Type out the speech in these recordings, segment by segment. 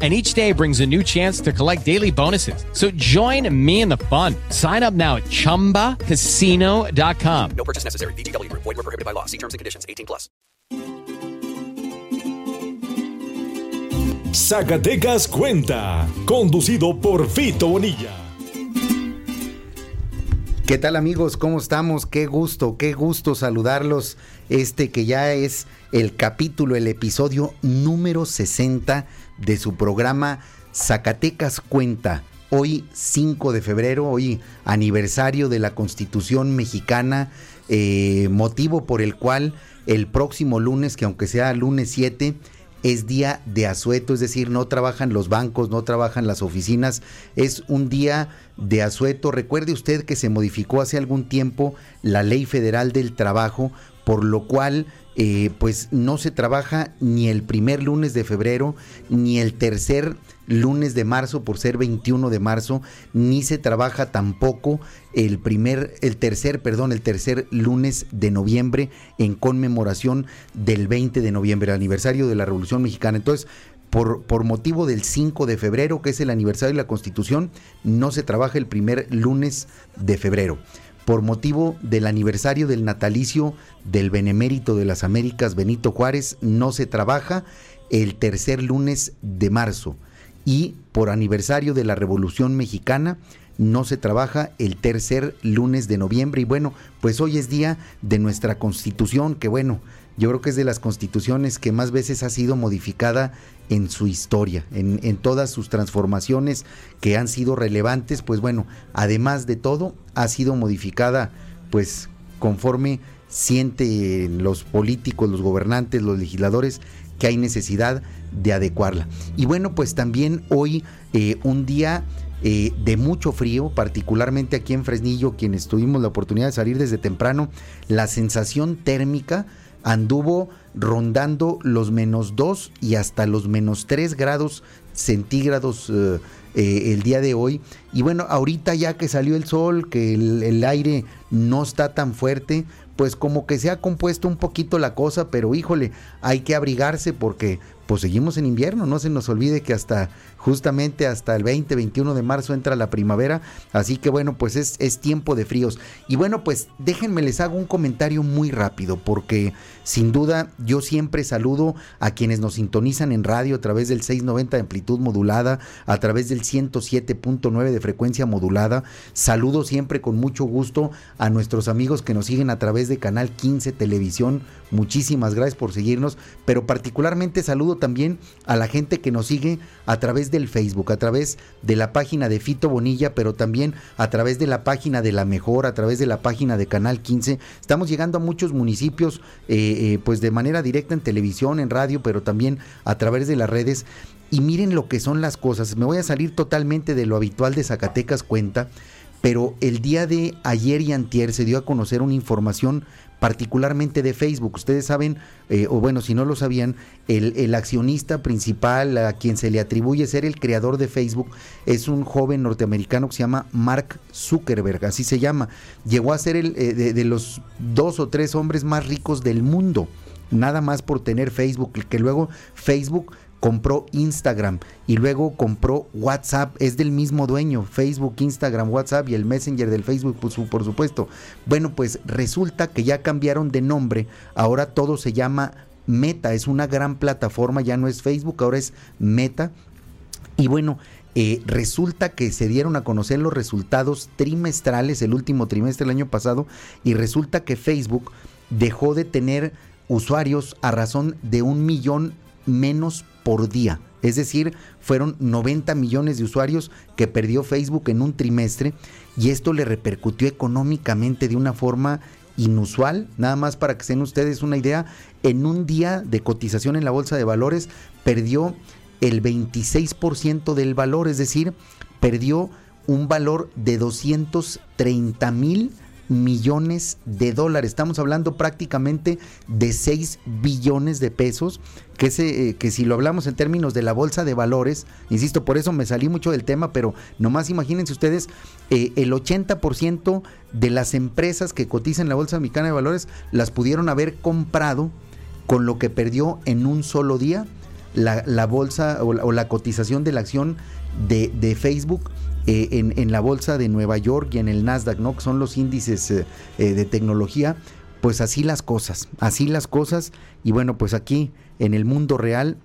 and each day brings a new chance to collect daily bonuses. So join me in the fun. Sign up now at ChumbaCasino.com. No purchase necessary. VGW Group. Void were prohibited by law. See terms and conditions. 18 plus. Zacatecas Cuenta, conducido por Fito Bonilla. ¿Qué tal amigos? ¿Cómo estamos? Qué gusto, qué gusto saludarlos. Este que ya es el capítulo, el episodio número 60 de su programa Zacatecas Cuenta. Hoy 5 de febrero, hoy aniversario de la Constitución mexicana, eh, motivo por el cual el próximo lunes, que aunque sea lunes 7, es día de asueto, es decir, no trabajan los bancos, no trabajan las oficinas, es un día de asueto. Recuerde usted que se modificó hace algún tiempo la ley federal del trabajo, por lo cual eh, pues no se trabaja ni el primer lunes de febrero, ni el tercer lunes de marzo por ser 21 de marzo, ni se trabaja tampoco el primer, el tercer, perdón, el tercer lunes de noviembre en conmemoración del 20 de noviembre, el aniversario de la Revolución Mexicana. Entonces, por, por, motivo del 5 de febrero, que es el aniversario de la Constitución, no se trabaja el primer lunes de febrero por motivo del aniversario del natalicio del Benemérito de las Américas Benito Juárez, no se trabaja el tercer lunes de marzo. Y por aniversario de la Revolución Mexicana no se trabaja el tercer lunes de noviembre y bueno, pues hoy es día de nuestra constitución que bueno, yo creo que es de las constituciones que más veces ha sido modificada en su historia, en, en, todas sus transformaciones que han sido relevantes, pues bueno, además de todo, ha sido modificada pues conforme sienten los políticos, los gobernantes, los legisladores que hay necesidad de adecuarla. Y bueno, pues también hoy eh, un día eh, de mucho frío, particularmente aquí en Fresnillo, quienes tuvimos la oportunidad de salir desde temprano, la sensación térmica anduvo rondando los menos 2 y hasta los menos 3 grados centígrados eh, eh, el día de hoy. Y bueno, ahorita ya que salió el sol, que el, el aire no está tan fuerte, pues como que se ha compuesto un poquito la cosa, pero híjole, hay que abrigarse porque pues seguimos en invierno, no se nos olvide que hasta justamente hasta el 20, 21 de marzo entra la primavera, así que bueno, pues es, es tiempo de fríos. Y bueno, pues déjenme les hago un comentario muy rápido, porque sin duda yo siempre saludo a quienes nos sintonizan en radio a través del 690 de amplitud modulada, a través del 107.9 de frecuencia modulada, saludo siempre con mucho gusto a nuestros amigos que nos siguen a través de Canal 15 Televisión, muchísimas gracias por seguirnos, pero particularmente saludo también a la gente que nos sigue a través del Facebook, a través de la página de Fito Bonilla, pero también a través de la página de La Mejor, a través de la página de Canal 15. Estamos llegando a muchos municipios, eh, eh, pues de manera directa en televisión, en radio, pero también a través de las redes. Y miren lo que son las cosas. Me voy a salir totalmente de lo habitual de Zacatecas cuenta, pero el día de ayer y antier se dio a conocer una información particularmente de Facebook. Ustedes saben, eh, o bueno, si no lo sabían, el, accionista principal a quien se le atribuye ser el creador de Facebook es un joven norteamericano que se llama Mark Zuckerberg, así se llama. Llegó a ser el, eh, de los dos o tres hombres más ricos del mundo, nada más por tener Facebook, que luego Facebook compró Instagram y luego compró WhatsApp, es del mismo dueño, Facebook, Instagram, WhatsApp y el Messenger del Facebook, pues, por supuesto. Bueno, pues resulta que ya cambiaron de nombre, ahora todo se llama Meta, es una gran plataforma, ya no es Facebook, ahora es Meta. Y bueno, eh, resulta que se dieron a conocer los resultados trimestrales, el último trimestre del año pasado, y resulta que Facebook dejó de tener usuarios a razón de un millón menos por día. Es decir, fueron 90 millones de usuarios que perdió Facebook en un trimestre y esto le repercutió económicamente de una forma inusual. Nada más para que se den ustedes una idea, en un día de cotización en la bolsa de valores perdió el 26% del valor, es decir, perdió un valor de 230 mil millones de dólares. Estamos hablando prácticamente de 6 billones de pesos, que, se, eh, que si lo hablamos en términos de la bolsa de valores, insisto, por eso me salí mucho del tema, pero nomás imagínense ustedes, eh, el 80% de las empresas que cotizan en la bolsa mexicana de valores las pudieron haber comprado con lo que perdió en un solo día la, bolsa o la, cotización de la acción de, de Facebook eh, en, la bolsa de Nueva York y en el Nasdaq, ¿no? Que son los índices eh, eh, de tecnología. Pues así las cosas, así las cosas. Y bueno, pues aquí en el mundo real,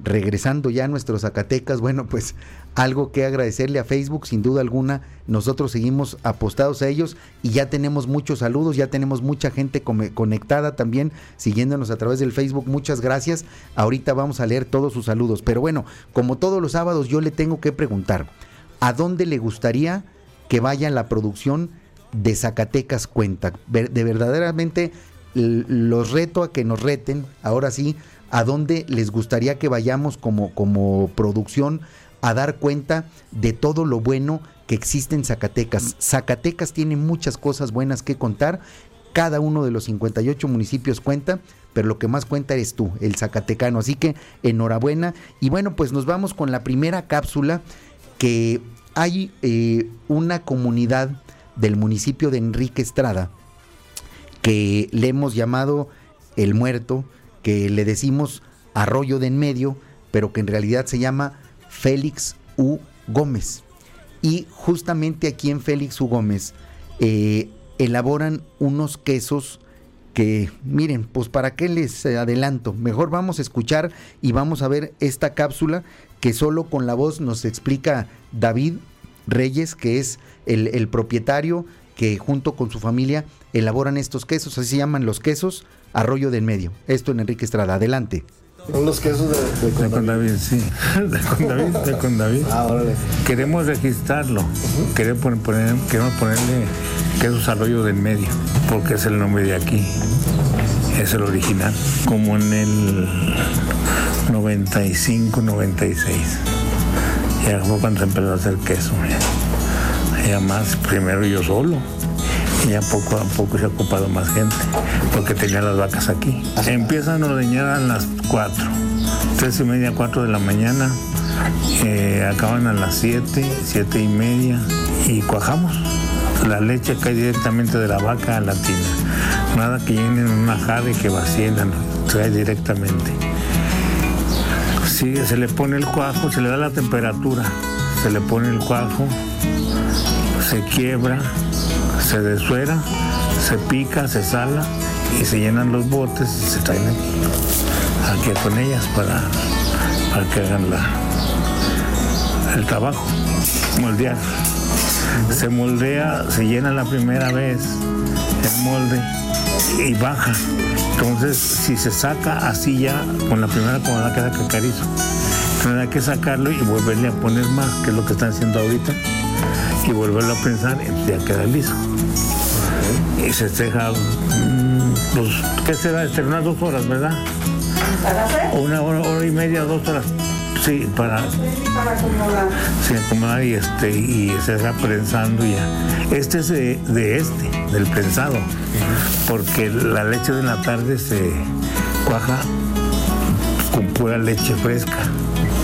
regresando ya a nuestros Zacatecas, bueno, pues algo que agradecerle a Facebook, sin duda alguna, nosotros seguimos apostados a ellos y ya tenemos muchos saludos, ya tenemos mucha gente conectada también, siguiéndonos a través del Facebook, muchas gracias, ahorita vamos a leer todos sus saludos, pero bueno, como todos los sábados yo le tengo que preguntar, ¿A dónde le gustaría que vaya la producción de Zacatecas Cuenta? De verdaderamente los reto a que nos reten, ahora sí, a dónde les gustaría que vayamos como, como producción a dar cuenta de todo lo bueno que existe en Zacatecas. Zacatecas tiene muchas cosas buenas que contar, cada uno de los 58 municipios cuenta, pero lo que más cuenta eres tú, el Zacatecano. Así que enhorabuena. Y bueno, pues nos vamos con la primera cápsula que hay eh, una comunidad del municipio de Enrique Estrada que le hemos llamado El Muerto, que le decimos Arroyo de en medio, pero que en realidad se llama Félix U. Gómez. Y justamente aquí en Félix U. Gómez eh, elaboran unos quesos que miren, pues para qué les adelanto, mejor vamos a escuchar y vamos a ver esta cápsula que solo con la voz nos explica David Reyes, que es el, propietario que junto con su familia elaboran estos quesos, así se llaman los quesos Arroyo del Medio. Esto en Enrique Estrada, adelante. Son los quesos de, de, Condavid. sí. De Condavid, de Condavid. Ah, órale. Queremos registrarlo. queremos, poner, queremos ponerle quesos Arroyo del Medio, porque es el nombre de aquí. Es el original. Como en el 95, 96. Ya fue cuando empezó a hacer queso. Ya más, primero yo solo. Y ya poco a poco se ha ocupado más gente, porque tenía las vacas aquí. Empiezan a ordeñar a las 4, 3 y media, 4 de la mañana. Eh, acaban a las 7, 7 y media y cuajamos. La leche cae directamente de la vaca a la tina. Nada que llenen una jarra y que vacíen, cae directamente. Se le pone el cuajo, se le da la temperatura, se le pone el cuajo, se quiebra, se desuera, se pica, se sala y se llenan los botes y se traen aquí, con ellas para, para que hagan la, el trabajo, moldear. Se moldea, se llena la primera vez el molde y baja. Entonces, si se saca así ya, con la primera comada queda cacarizo. Hay que sacarlo y volverle a poner más, que es lo que están haciendo ahorita, y volverlo a pensar ya queda liso. Y se deja, mm, pues, ¿qué será? Este, unas dos horas, ¿verdad? Una hora, hora y media, dos horas. Sí, para, para acomodar. Sí, acomodar y, este, y se deja prensando ya. Este es de, de este, del prensado, porque la leche de la tarde se cuaja con pura leche fresca.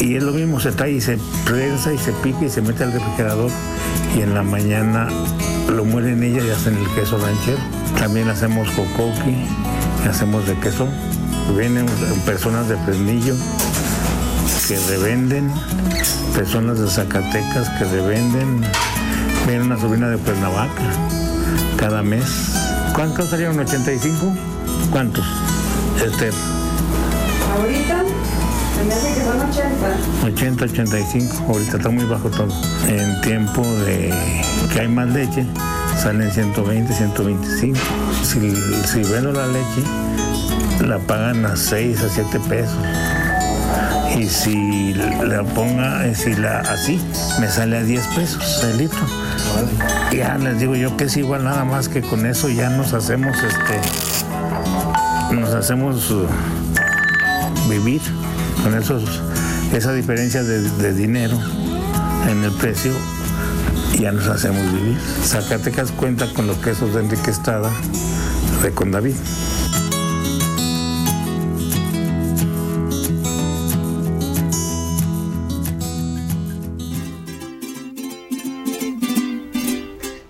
Y es lo mismo, se trae y se prensa y se pica y se mete al refrigerador y en la mañana lo muelen ella y hacen el queso ranchero. También hacemos cocoqui, hacemos de queso. Vienen personas de Fresnillo que revenden, personas de Zacatecas que revenden. Viene una sobrina de Cuernavaca cada mes. ¿Cuántos salieron? ¿85? ¿Cuántos? Esther. Ahorita me hace que son 80. 80, 85. Ahorita está muy bajo todo. En tiempo de que hay más leche, salen 120, 125. Si, si vendo la leche, la pagan a 6 a 7 pesos. Y si la ponga, eh, si la así, me sale a 10 pesos el litro. Ya les digo yo que es igual nada más que con eso ya nos hacemos este nos hacemos uh, vivir con esos esa diferencia de, dinero en el precio ya nos hacemos vivir. Zacatecas cuenta con los quesos de Enrique Estrada, de con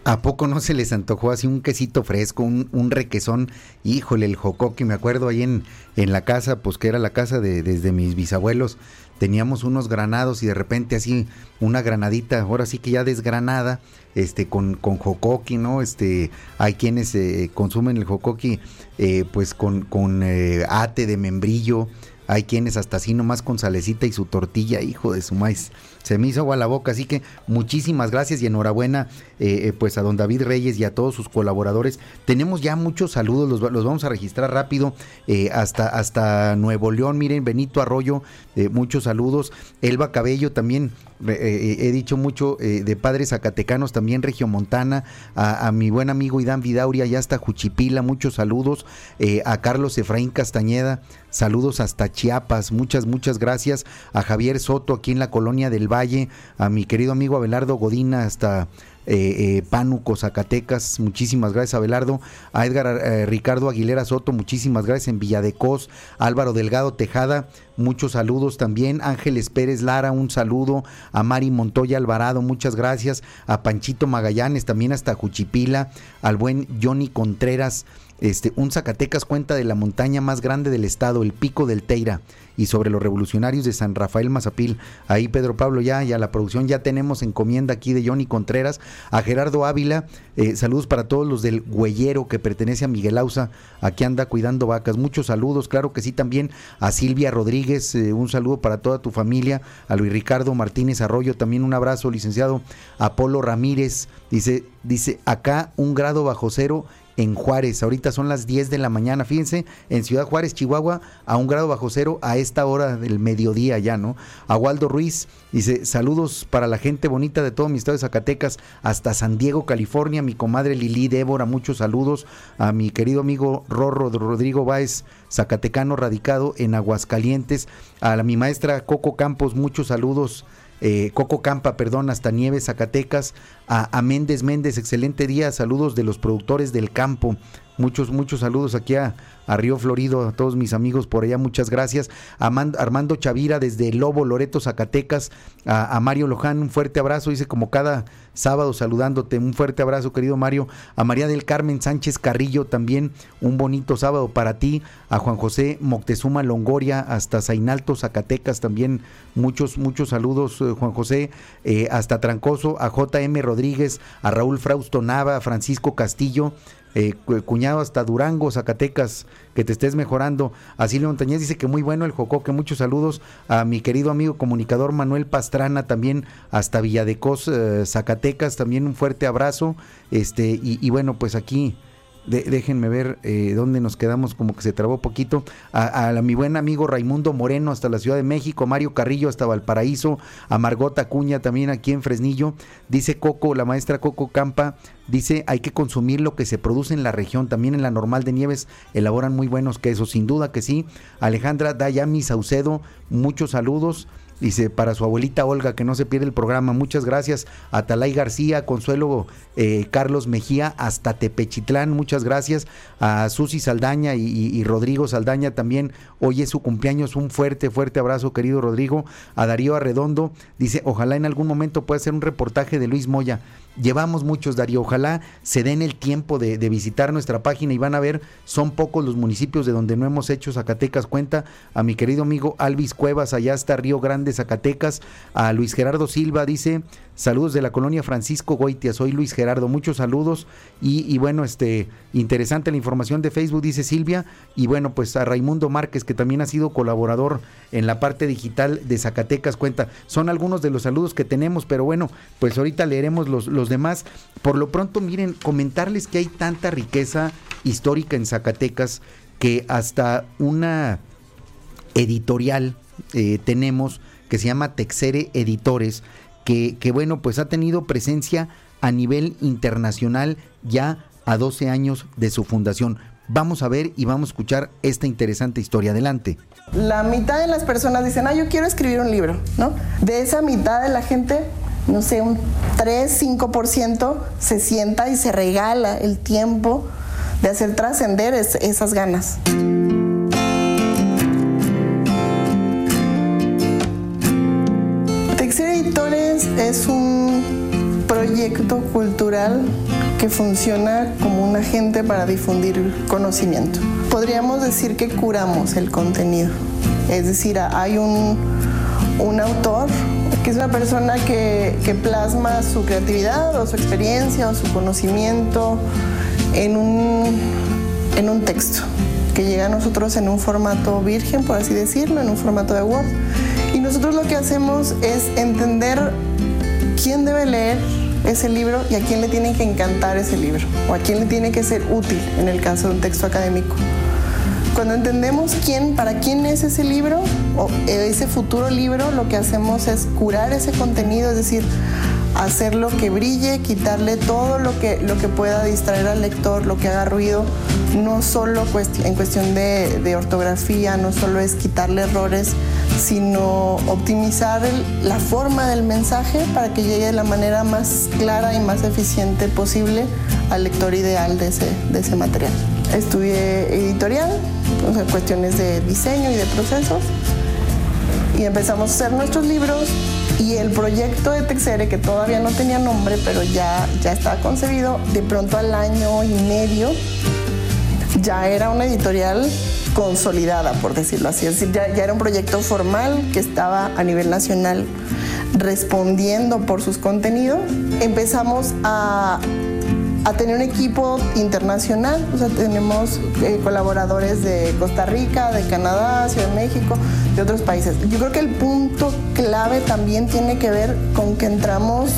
¿A poco no se les antojó así un quesito fresco, un, un requesón? Híjole, el jocoque, me acuerdo ahí en, en la casa, pues que era la casa de desde mis bisabuelos, teníamos unos granados y de repente así una granadita, ahora sí que ya desgranada, este con, con jocoqui, ¿no? Este, hay quienes eh, consumen el jocoqui eh, pues con, con eh, ate de membrillo, hay quienes hasta así nomás con salecita y su tortilla, hijo de su maíz. Se me hizo agua la boca, así que muchísimas gracias y enhorabuena eh, eh, pues a don David Reyes y a todos sus colaboradores. Tenemos ya muchos saludos, los, vamos a registrar rápido eh, hasta, hasta Nuevo León. Miren, Benito Arroyo, eh, muchos saludos. Elba Cabello también, he dicho mucho eh, de padres zacatecanos, también Regiomontana, a, mi buen amigo Idán Vidauria, ya hasta Juchipila, muchos saludos. eh, a Carlos Efraín Castañeda, saludos hasta Chiapas, muchas, muchas gracias. A Javier Soto aquí en la colonia del Valle, a mi querido amigo Abelardo Godina hasta eh, eh, Pánuco, Zacatecas, muchísimas gracias Abelardo, a Edgar eh, Ricardo Aguilera Soto, muchísimas gracias. En Villadecos, Álvaro Delgado Tejada, muchos saludos también, Ángeles Pérez Lara, un saludo, a Mari Montoya Alvarado, muchas gracias, a Panchito Magallanes, también hasta Juchipila, al buen Johnny Contreras, este, un Zacatecas cuenta de la montaña más grande del estado, el Pico del Teira, y sobre los revolucionarios de San Rafael Mazapil. Ahí Pedro Pablo ya, ya la producción ya tenemos encomienda aquí de Johnny Contreras, a Gerardo Ávila, eh, saludos para todos los del Güeyero que pertenece a Miguel Ausa, aquí anda cuidando vacas, muchos saludos, claro que sí también a Silvia Rodríguez, eh, un saludo para toda tu familia, a Luis Ricardo Martínez Arroyo, también un abrazo, licenciado Apolo Ramírez, dice, dice, acá un grado bajo cero en Juárez. Ahorita son las 10 de la mañana. Fíjense, en Ciudad Juárez, Chihuahua, a un grado bajo cero a esta hora del mediodía ya, ¿no? A Waldo Ruiz dice: Saludos para la gente bonita de todo mi estado de Zacatecas, hasta San Diego, California. Mi comadre Lili Débora, muchos saludos. A mi querido amigo Rorro Rodrigo Báez, Zacatecano, radicado en Aguascalientes. A mi maestra Coco Campos, muchos saludos eh, Coco Campa, perdón, hasta Nieves, Zacatecas, a, Méndez Méndez, excelente día, saludos de los productores del campo, muchos, muchos saludos aquí a, a Río Florido, a todos mis amigos por allá, muchas gracias, a Man, Armando Chavira desde Lobo, Loreto, Zacatecas, a, Mario Loján, un fuerte abrazo, dice como cada sábado saludándote, un fuerte abrazo querido Mario, a María del Carmen Sánchez Carrillo también, un bonito sábado para ti, a Juan José Moctezuma Longoria, hasta Zainalto, Zacatecas también, muchos, muchos saludos Juan José, eh, hasta Trancoso, a JM Rodríguez, a Raúl Frausto Nava, a Francisco Castillo, eh, cuñado hasta Durango, Zacatecas, que te estés mejorando. A Silvio Montañez dice que muy bueno el jocoque, muchos saludos a mi querido amigo comunicador Manuel Pastrana, también hasta Villadecos, eh, Zacatecas, también un fuerte abrazo. Este, y, y bueno, pues aquí déjenme ver eh, dónde nos quedamos, como que se trabó poquito. A, a, mi buen amigo Raimundo Moreno hasta la Ciudad de México, Mario Carrillo hasta Valparaíso, a Margot Acuña también aquí en Fresnillo. Dice Coco, la maestra Coco Campa, dice hay que consumir lo que se produce en la región. También en la normal de Nieves elaboran muy buenos quesos, sin duda que sí. Alejandra Dayami Saucedo, muchos saludos. Dice, para su abuelita Olga, que no se pierde el programa. Muchas gracias. Atalay García, Consuelo eh, Carlos Mejía, hasta Tepechitlán. Muchas gracias. A Susi Saldaña y, y, y, Rodrigo Saldaña también. Hoy es su cumpleaños. Un fuerte, fuerte abrazo, querido Rodrigo. A Darío Arredondo. Dice, ojalá en algún momento pueda hacer un reportaje de Luis Moya. Llevamos muchos, Darío. Ojalá se den el tiempo de, visitar nuestra página y van a ver, son pocos los municipios de donde no hemos hecho Zacatecas cuenta. A mi querido amigo Alvis Cuevas, allá está Río Grande, Zacatecas. A Luis Gerardo Silva dice, saludos de la colonia Francisco Goitia, soy Luis Gerardo, muchos saludos. Y, bueno, este, interesante la información de Facebook, dice Silvia. Y bueno, pues a Raimundo Márquez, que también ha sido colaborador en la parte digital de Zacatecas cuenta. Son algunos de los saludos que tenemos, pero bueno, pues ahorita leeremos los demás. Por lo pronto, miren, comentarles que hay tanta riqueza histórica en Zacatecas que hasta una editorial eh, tenemos que se llama Texere Editores, que, que, bueno, pues ha tenido presencia a nivel internacional ya a 12 años de su fundación. Vamos a ver y vamos a escuchar esta interesante historia. Adelante. La mitad de las personas dicen, ah, yo quiero escribir un libro, ¿no? De esa mitad de la gente, no sé, un 3, 5% se sienta y se regala el tiempo de hacer trascender esas ganas. Texer Editores es un proyecto cultural que funciona como un agente para difundir conocimiento. Podríamos decir que curamos el contenido, es decir, hay un, un autor es una persona que, que, plasma su creatividad o su experiencia o su conocimiento en un, en un texto que llega a nosotros en un formato virgen, por así decirlo, en un formato de Word. Y nosotros lo que hacemos es entender quién debe leer ese libro y a quién le tiene que encantar ese libro o a quién le tiene que ser útil en el caso de un texto académico. Cuando entendemos quién, para quién es ese libro ese futuro libro, lo que hacemos es curar ese contenido, es decir, hacerlo que brille, quitarle todo lo que, lo que pueda distraer al lector, lo que haga ruido, no solo en cuestión de, de ortografía, no solo es quitarle errores, sino optimizar la forma del mensaje para que llegue de la manera más clara y más eficiente posible al lector ideal de ese, de ese material. Estudié editorial, sea, cuestiones de diseño y de procesos, y empezamos a hacer nuestros libros y el proyecto de Texere, que todavía no tenía nombre, pero ya, ya estaba concebido, de pronto al año y medio ya era una editorial consolidada, por decirlo así. Ya, era un proyecto formal que estaba a nivel nacional respondiendo por sus contenidos. Empezamos a, a tener un equipo internacional, o sea, tenemos eh, colaboradores de Costa Rica, de Canadá, Ciudad de México, de otros países. Yo creo que el punto clave también tiene que ver con que entramos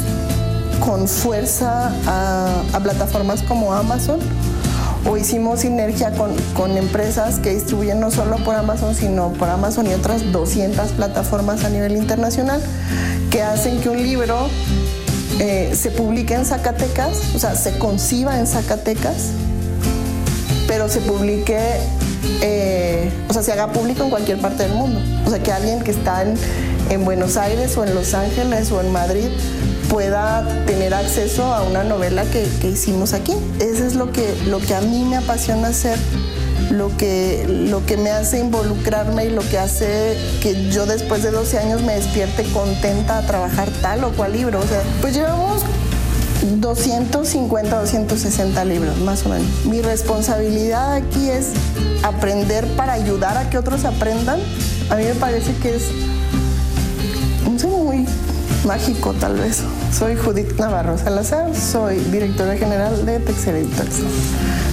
con fuerza a, a plataformas como Amazon o hicimos sinergia con, con, empresas que distribuyen no solo por Amazon, sino por Amazon y otras 200 plataformas a nivel internacional, que hacen que un libro eh, se publique en Zacatecas, o sea, se conciba en Zacatecas, pero se publique, eh, o sea, se haga público en cualquier parte del mundo. O sea, que alguien que está en, en Buenos Aires o en Los Ángeles o en Madrid pueda tener acceso a una novela que, que, hicimos aquí. Eso es lo que, lo que a mí me apasiona hacer, lo que, lo que me hace involucrarme y lo que hace que yo después de 12 años me despierte contenta a trabajar tal o cual libro. O sea, pues llevamos 250, 260 libros, más o menos. Mi responsabilidad aquí es aprender para ayudar a que otros aprendan. A mí me parece que es muy mágico tal vez. Soy Judith Navarro Salazar, soy directora general de Texer Editores.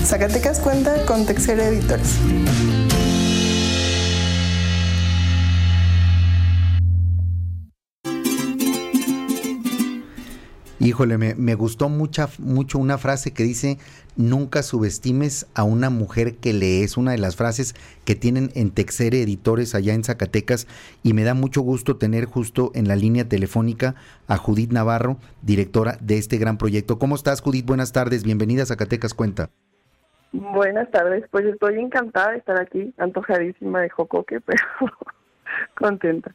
Zacatecas cuenta con Texer Editores. Híjole, me, me, gustó mucha, mucho una frase que dice, nunca subestimes a una mujer que lees, una de las frases que tienen en Texere Editores allá en Zacatecas y me da mucho gusto tener justo en la línea telefónica a Judith Navarro, directora de este gran proyecto. ¿Cómo estás Judith? Buenas tardes, bienvenida a Zacatecas Cuenta. Buenas tardes, pues estoy encantada de estar aquí, antojadísima de Jocoque, pero contenta.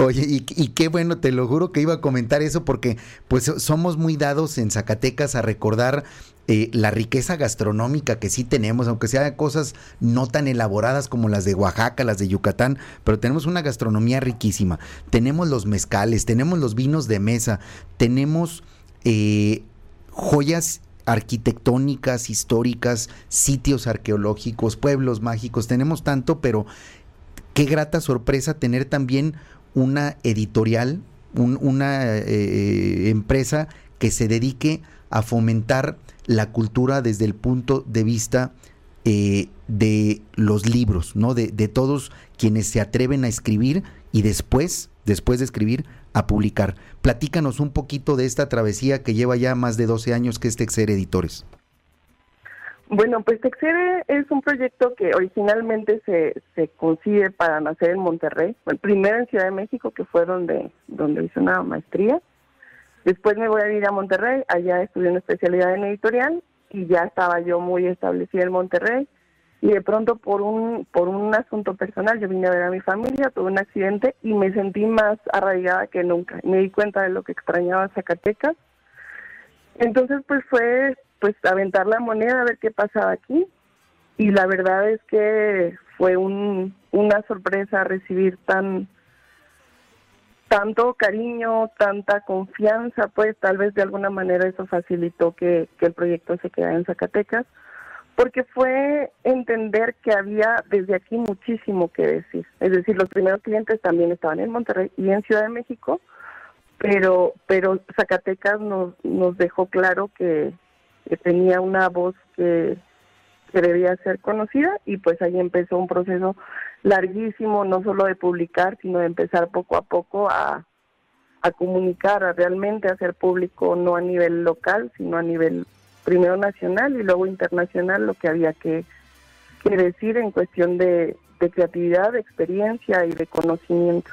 Oye, y, qué bueno, te lo juro que iba a comentar eso porque pues somos muy dados en Zacatecas a recordar eh, la riqueza gastronómica que sí tenemos, aunque sean cosas no tan elaboradas como las de Oaxaca, las de Yucatán, pero tenemos una gastronomía riquísima. Tenemos los mezcales, tenemos los vinos de mesa, tenemos eh, joyas arquitectónicas, históricas, sitios arqueológicos, pueblos mágicos, tenemos tanto, pero qué grata sorpresa tener también una editorial, un, una eh, empresa que se dedique a fomentar la cultura desde el punto de vista eh, de los libros, ¿no? De, de, todos quienes se atreven a escribir y después, después de escribir, a publicar. Platícanos un poquito de esta travesía que lleva ya más de 12 años que es Texer Editores. Bueno, pues Texere es un proyecto que originalmente se, se concibe para nacer en Monterrey, primero en Ciudad de México, que fue donde, donde hice una maestría. Después me voy a ir a Monterrey, allá estudié una especialidad en editorial y ya estaba yo muy establecida en Monterrey. y de pronto por un por un asunto personal yo vine a ver a mi familia tuve un accidente y me sentí más arraigada que nunca me di cuenta de lo que extrañaba Zacatecas entonces pues fue pues aventar la moneda a ver qué pasaba aquí y la verdad es que fue un, una sorpresa recibir tan tanto cariño, tanta confianza, pues tal vez de alguna manera eso facilitó que, el proyecto se quedara en Zacatecas porque fue entender que había desde aquí muchísimo que decir. Es decir, los primeros clientes también estaban en Monterrey y en Ciudad de México, pero pero Zacatecas nos, nos dejó claro que, tenía una voz que, que debía ser conocida y pues ahí empezó un proceso larguísimo, no solo de publicar, sino de empezar poco a poco a, a comunicar, a realmente hacer público, no a nivel local, sino a nivel primero nacional y luego internacional lo que había que, decir en cuestión de, creatividad, de experiencia y de conocimiento.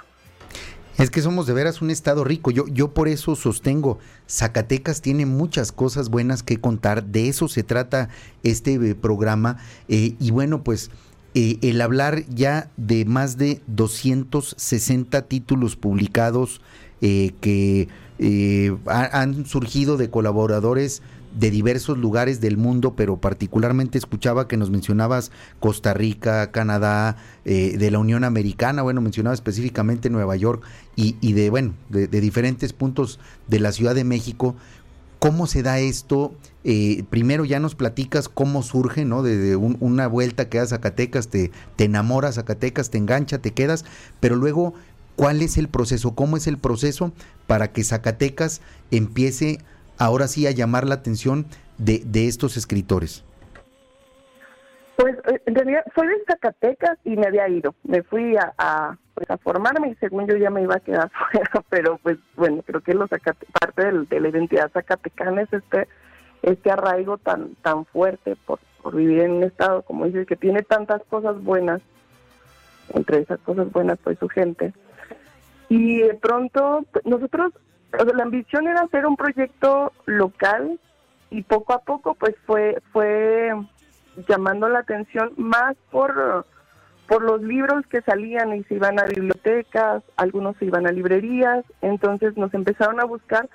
Es que somos de veras un estado rico. Yo, yo por eso sostengo, Zacatecas tiene muchas cosas buenas que contar. De eso se trata este eh, programa. Eh, y bueno, pues eh, el hablar ya de más de 260 títulos publicados que han surgido de colaboradores de diversos lugares del mundo, pero particularmente escuchaba que nos mencionabas Costa Rica, Canadá, eh, de la Unión Americana, bueno, mencionaba específicamente Nueva York y, y de, bueno, de, diferentes puntos de la Ciudad de México. ¿Cómo se da esto? Eh, primero ya nos platicas cómo surge, ¿no? De, una vuelta que a Zacatecas, te, te enamoras Zacatecas, te engancha, te quedas, pero luego, ¿cuál es el proceso? ¿Cómo es el proceso para que Zacatecas empiece ahora sí a llamar la atención de, estos escritores? Pues eh, en realidad soy de Zacatecas y me había ido. Me fui a, pues, a formarme y según yo ya me iba a quedar fuera, pero pues bueno, creo que los parte de la identidad zacatecana es este, este arraigo tan, tan fuerte por, por vivir en un estado, como dices, que tiene tantas cosas buenas, entre esas cosas buenas pues su gente. Y de pronto pues, nosotros la ambición era hacer un proyecto local y poco a poco pues fue fue llamando la atención más por por los libros que salían y se iban a bibliotecas, algunos se iban a librerías, entonces nos empezaron a buscar,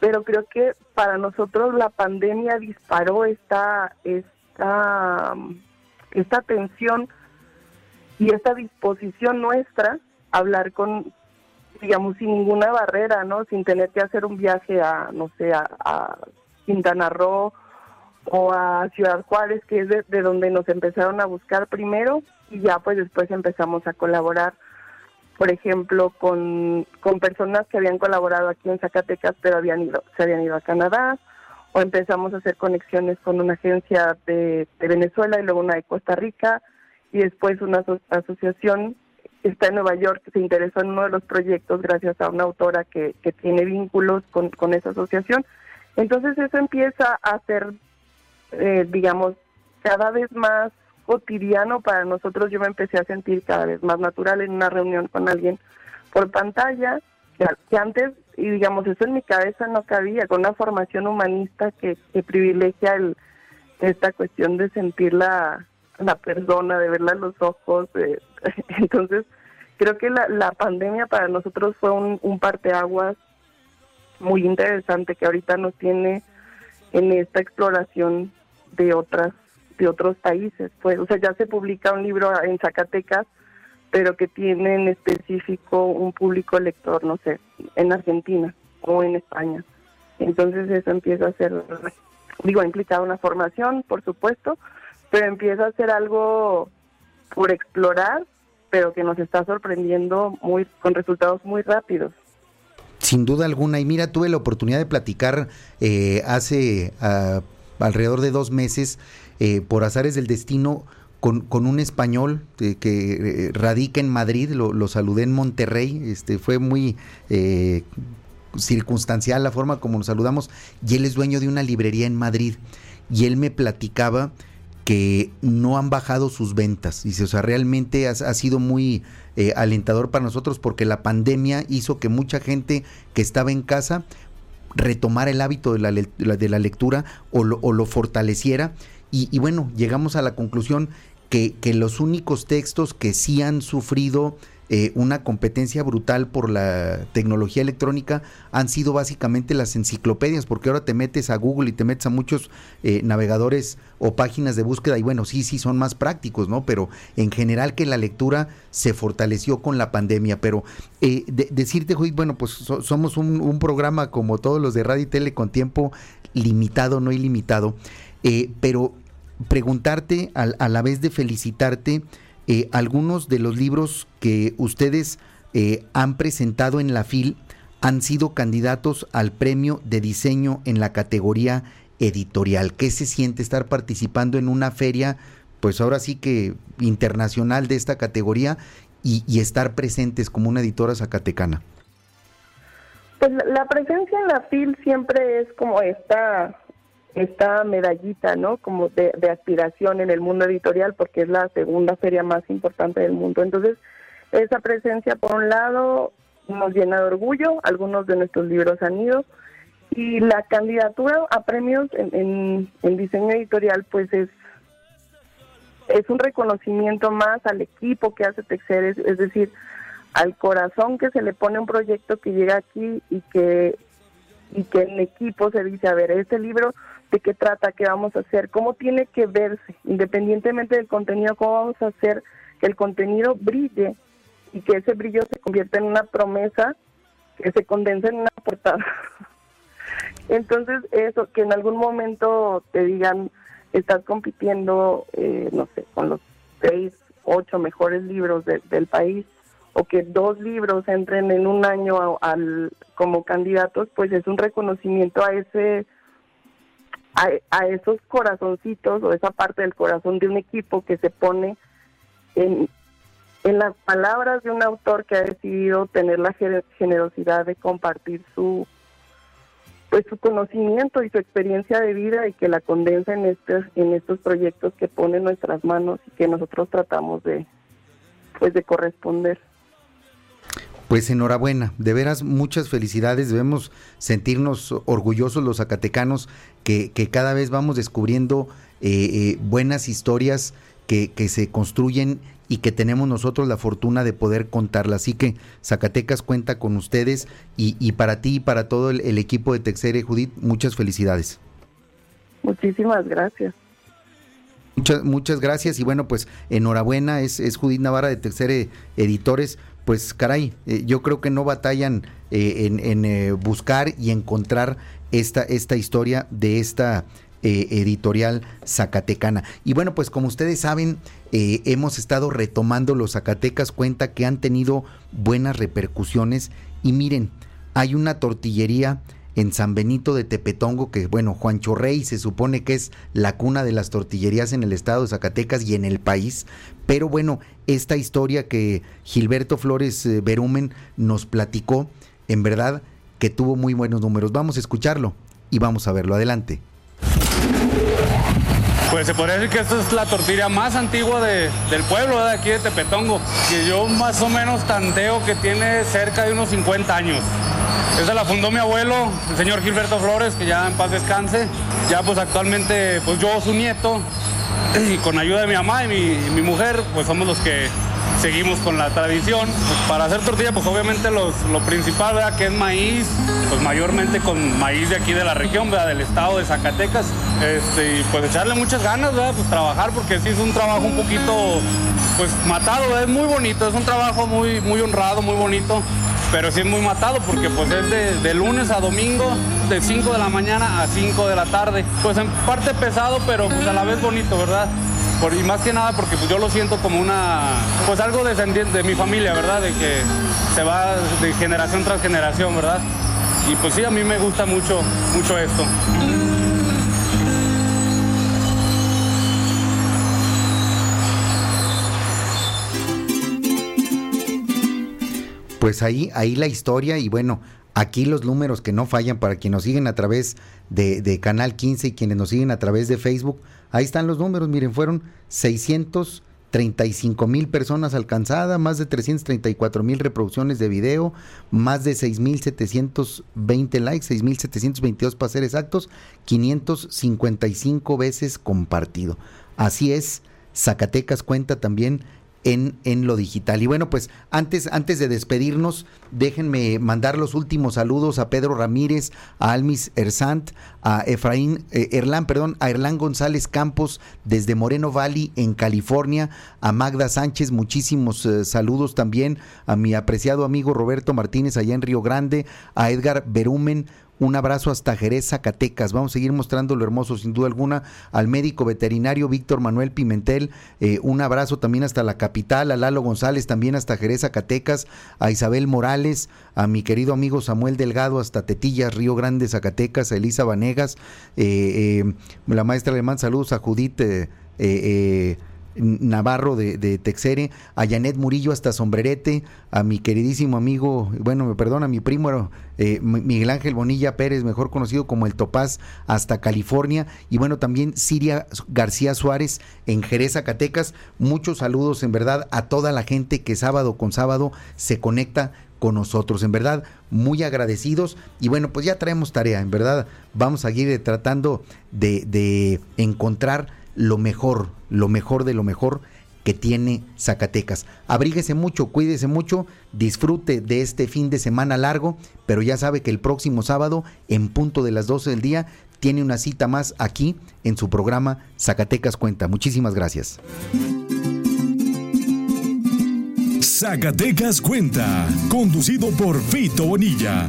pero creo que para nosotros la pandemia disparó esta esta esta atención y esta disposición nuestra a hablar con digamos, sin ninguna barrera, ¿no? Sin tener que hacer un viaje a, no sé, a, Quintana Roo o a Ciudad Juárez, que es de, donde nos empezaron a buscar primero y ya pues después empezamos a colaborar, por ejemplo, con, con personas que habían colaborado aquí en Zacatecas, pero habían ido, se habían ido a Canadá, o empezamos a hacer conexiones con una agencia de, de Venezuela y luego una de Costa Rica, y después una asociación está en Nueva York, se interesó en uno de los proyectos gracias a una autora que, que tiene vínculos con, con esa asociación. Entonces eso empieza a ser, eh, digamos, cada vez más cotidiano para nosotros. Yo me empecé a sentir cada vez más natural en una reunión con alguien por pantalla, que, antes, y digamos, eso en mi cabeza no cabía, con una formación humanista que, que privilegia el, esta cuestión de sentir la, la persona, de verla a los ojos. entonces, creo que la, la pandemia para nosotros fue un, parteaguas muy interesante que ahorita nos tiene en esta exploración de otras de otros países. Pues o sea ya se publica un libro en Zacatecas pero que tiene en específico un público lector no sé en Argentina o en España. Entonces eso empieza a ser digo ha implicado una formación por supuesto pero empieza a ser algo por explorar, pero que nos está sorprendiendo muy con resultados muy rápidos. Sin duda alguna, y mira, tuve la oportunidad de platicar eh, hace ah, alrededor de dos meses, eh, por azares del destino, con, con un español eh, que radica en Madrid, lo, saludé en Monterrey, este fue muy circunstancial la forma como nos saludamos, y él es dueño de una librería en Madrid, y él me platicaba que no han bajado sus ventas. Dice, o sea, realmente ha, sido muy eh, alentador para nosotros porque la pandemia hizo que mucha gente que estaba en casa retomara el hábito de la, de la lectura o lo, fortaleciera. Y, y, bueno, llegamos a la conclusión que, que los únicos textos que sí han sufrido eh, una competencia brutal por la tecnología electrónica han sido básicamente las enciclopedias, porque ahora te metes a Google y te metes a muchos eh, navegadores o páginas de búsqueda y bueno, sí, sí son más prácticos, ¿no? Pero en general que la lectura se fortaleció con la pandemia, pero eh, decirte, Judith, bueno, pues somos un, programa como todos los de radio y tele con tiempo limitado, no ilimitado, pero preguntarte a la vez de felicitarte, eh, algunos de los libros que ustedes eh, han presentado en la FIL han sido candidatos al premio de diseño en la categoría editorial. ¿Qué se siente estar participando en una feria, pues ahora sí que internacional de esta categoría y, estar presentes como una editora zacatecana? Pues la presencia en la FIL siempre es como esta esta medallita, ¿no? Como de, aspiración en el mundo editorial, porque es la segunda feria más importante del mundo. Entonces, esa presencia, por un lado, nos llena de orgullo, algunos de nuestros libros han ido, y la candidatura a premios en, diseño editorial, pues es es un reconocimiento más al equipo que hace Texer, es, es decir, al corazón que se le pone un proyecto que llega aquí y que y que en equipo se dice, a ver, este libro de qué trata, qué vamos a hacer, cómo tiene que verse, independientemente del contenido, cómo vamos a hacer que el contenido brille y que ese brillo se convierta en una promesa que se condensa en una portada. Entonces, eso, que en algún momento te digan, estás compitiendo, eh, no sé, con los seis, ocho mejores libros del país, o que dos libros entren en un año al, como candidatos, pues es un reconocimiento a ese a, esos corazoncitos o esa parte del corazón de un equipo que se pone en, en las palabras de un autor que ha decidido tener la generosidad de compartir su pues su conocimiento y su experiencia de vida y que la condensa en estos en estos proyectos que pone en nuestras manos y que nosotros tratamos de pues de corresponder. Pues enhorabuena, de veras muchas felicidades, debemos sentirnos orgullosos los zacatecanos que, cada vez vamos descubriendo eh, eh, buenas historias que, se construyen y que tenemos nosotros la fortuna de poder contarlas. Así que Zacatecas cuenta con ustedes y, para ti y para todo el, equipo de Texere, Judith, muchas felicidades. Muchísimas gracias. Muchas, muchas gracias y bueno, pues enhorabuena, es, es Judith Navarra de Texere Editores pues caray, eh, yo creo que no batallan eh, en, eh, buscar y encontrar esta, esta historia de esta editorial zacatecana. Y bueno, pues como ustedes saben, hemos estado retomando los Zacatecas cuenta que han tenido buenas repercusiones y miren, hay una tortillería en San Benito de Tepetongo, que bueno, Juancho Rey se supone que es la cuna de las tortillerías en el estado de Zacatecas y en el país, pero bueno, esta historia que Gilberto Flores eh, Berumen nos platicó, en verdad que tuvo muy buenos números. Vamos a escucharlo y vamos a verlo. Adelante. Pues se podría decir que esta es la tortilla más antigua de, del pueblo, de aquí de Tepetongo, que yo más o menos tanteo que tiene cerca de unos 50 años. Esa la fundó mi abuelo, el señor Gilberto Flores, que ya en paz descanse. Ya pues actualmente, pues yo, su nieto, y con ayuda de mi mamá y mi, mujer, pues somos los que seguimos con la tradición. para hacer tortilla, pues obviamente lo principal, ¿verdad? Que es maíz, pues mayormente con maíz de aquí de la región, ¿verdad? Del estado de Zacatecas. Este, y pues echarle muchas ganas, ¿verdad? Pues trabajar, porque sí es un trabajo un poquito, pues matado, es muy bonito, es un trabajo muy, muy honrado, muy bonito pero sí es muy matado porque pues es de, lunes a domingo, de 5 de la mañana a 5 de la tarde. Pues en parte pesado, pero pues a la vez bonito, ¿verdad? Y más que nada porque pues yo lo siento como una, pues algo descendiente de mi familia, ¿verdad? De que se va de generación tras generación, ¿verdad? Y pues sí, a mí me gusta mucho, mucho esto. Pues ahí, ahí la historia y bueno, aquí los números que no fallan para quienes nos siguen a través de, Canal 15 y quienes nos siguen a través de Facebook, ahí están los números, miren, fueron 635 mil personas alcanzadas, más de 334 mil reproducciones de video, más de 6.720 likes, 6.722 para ser exactos, 555 veces compartido. Así es Zacatecas cuenta también en, en, lo digital. Y bueno, pues antes, antes de despedirnos, déjenme mandar los últimos saludos a Pedro Ramírez, a Almis Ersant, a Efraín, eh, Erlán, perdón, a Erlán González Campos desde Moreno Valley en California, a Magda Sánchez, muchísimos eh, saludos también, a mi apreciado amigo Roberto Martínez allá en Río Grande, a Edgar Berumen, un abrazo hasta Jerez, Zacatecas. Vamos a seguir mostrando lo hermoso, sin duda alguna, al médico veterinario Víctor Manuel Pimentel. Eh, un abrazo también hasta la capital, a Lalo González, también hasta Jerez, Zacatecas, a Isabel Morales, a mi querido amigo Samuel Delgado, hasta Tetillas, Río Grande, Zacatecas, a Elisa Vanegas, eh, eh, la maestra alemán, saludos a Judith. Navarro de, Texere, a Janet Murillo hasta Sombrerete, a mi queridísimo amigo, bueno, me perdona, mi primo eh, Miguel Ángel Bonilla Pérez, mejor conocido como el Topaz, hasta California, y bueno, también Siria García Suárez en Jerez, Zacatecas. Muchos saludos en verdad a toda la gente que sábado con sábado se conecta con nosotros. En verdad, muy agradecidos. Y bueno, pues ya traemos tarea. En verdad, vamos a ir tratando de encontrar lo mejor, lo mejor de lo mejor que tiene Zacatecas. Abríguese mucho, cuídese mucho, disfrute de este fin de semana largo, pero ya sabe que el próximo sábado, en punto de las 12 del día, tiene una cita más aquí en su programa Zacatecas Cuenta. Muchísimas gracias. Zacatecas Cuenta, conducido por Fito Bonilla.